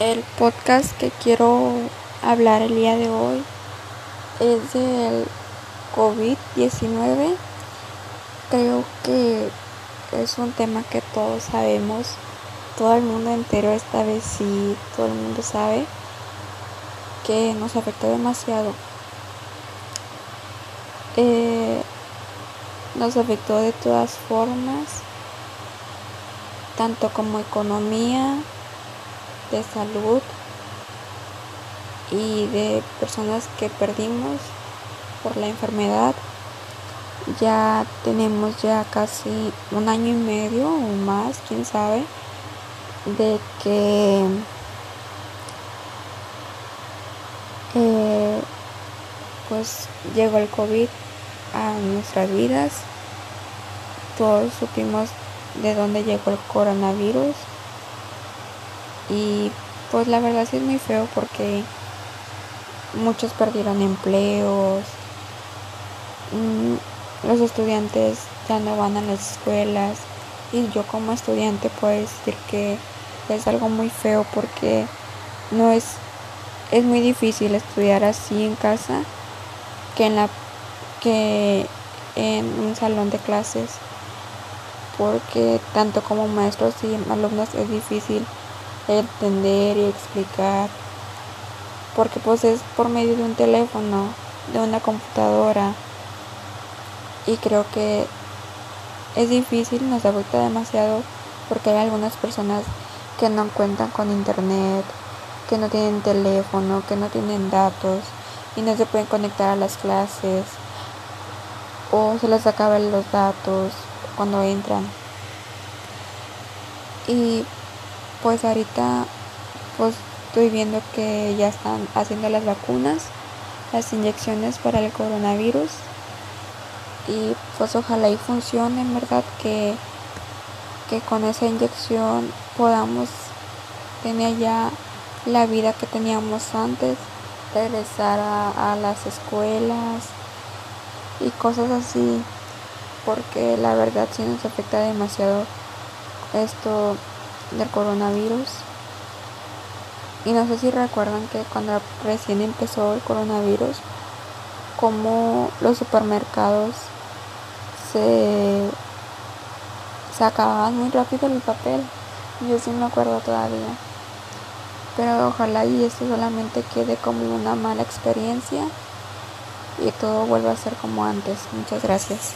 El podcast que quiero hablar el día de hoy es del COVID-19. Creo que es un tema que todos sabemos, todo el mundo entero esta vez sí, todo el mundo sabe que nos afectó demasiado. Eh, nos afectó de todas formas, tanto como economía, de salud y de personas que perdimos por la enfermedad. Ya tenemos ya casi un año y medio o más, quién sabe, de que eh, pues llegó el COVID a nuestras vidas. Todos supimos de dónde llegó el coronavirus y pues la verdad sí es muy feo porque muchos perdieron empleos, mm, los estudiantes ya no van a las escuelas y yo como estudiante puedo decir que es algo muy feo porque no es es muy difícil estudiar así en casa que en la que en un salón de clases porque tanto como maestros y alumnos es difícil entender y explicar porque pues es por medio de un teléfono de una computadora y creo que es difícil nos afecta demasiado porque hay algunas personas que no cuentan con internet que no tienen teléfono que no tienen datos y no se pueden conectar a las clases o se les acaban los datos cuando entran. Y pues ahorita pues estoy viendo que ya están haciendo las vacunas, las inyecciones para el coronavirus. Y pues ojalá y funcione en verdad que, que con esa inyección podamos tener ya la vida que teníamos antes, regresar a, a las escuelas y cosas así, porque la verdad sí nos afecta demasiado esto del coronavirus. Y no sé si recuerdan que cuando recién empezó el coronavirus, como los supermercados se, se acababan muy rápido el papel. Yo sí me acuerdo todavía. Pero ojalá y esto solamente quede como una mala experiencia y todo vuelva a ser como antes. Muchas gracias.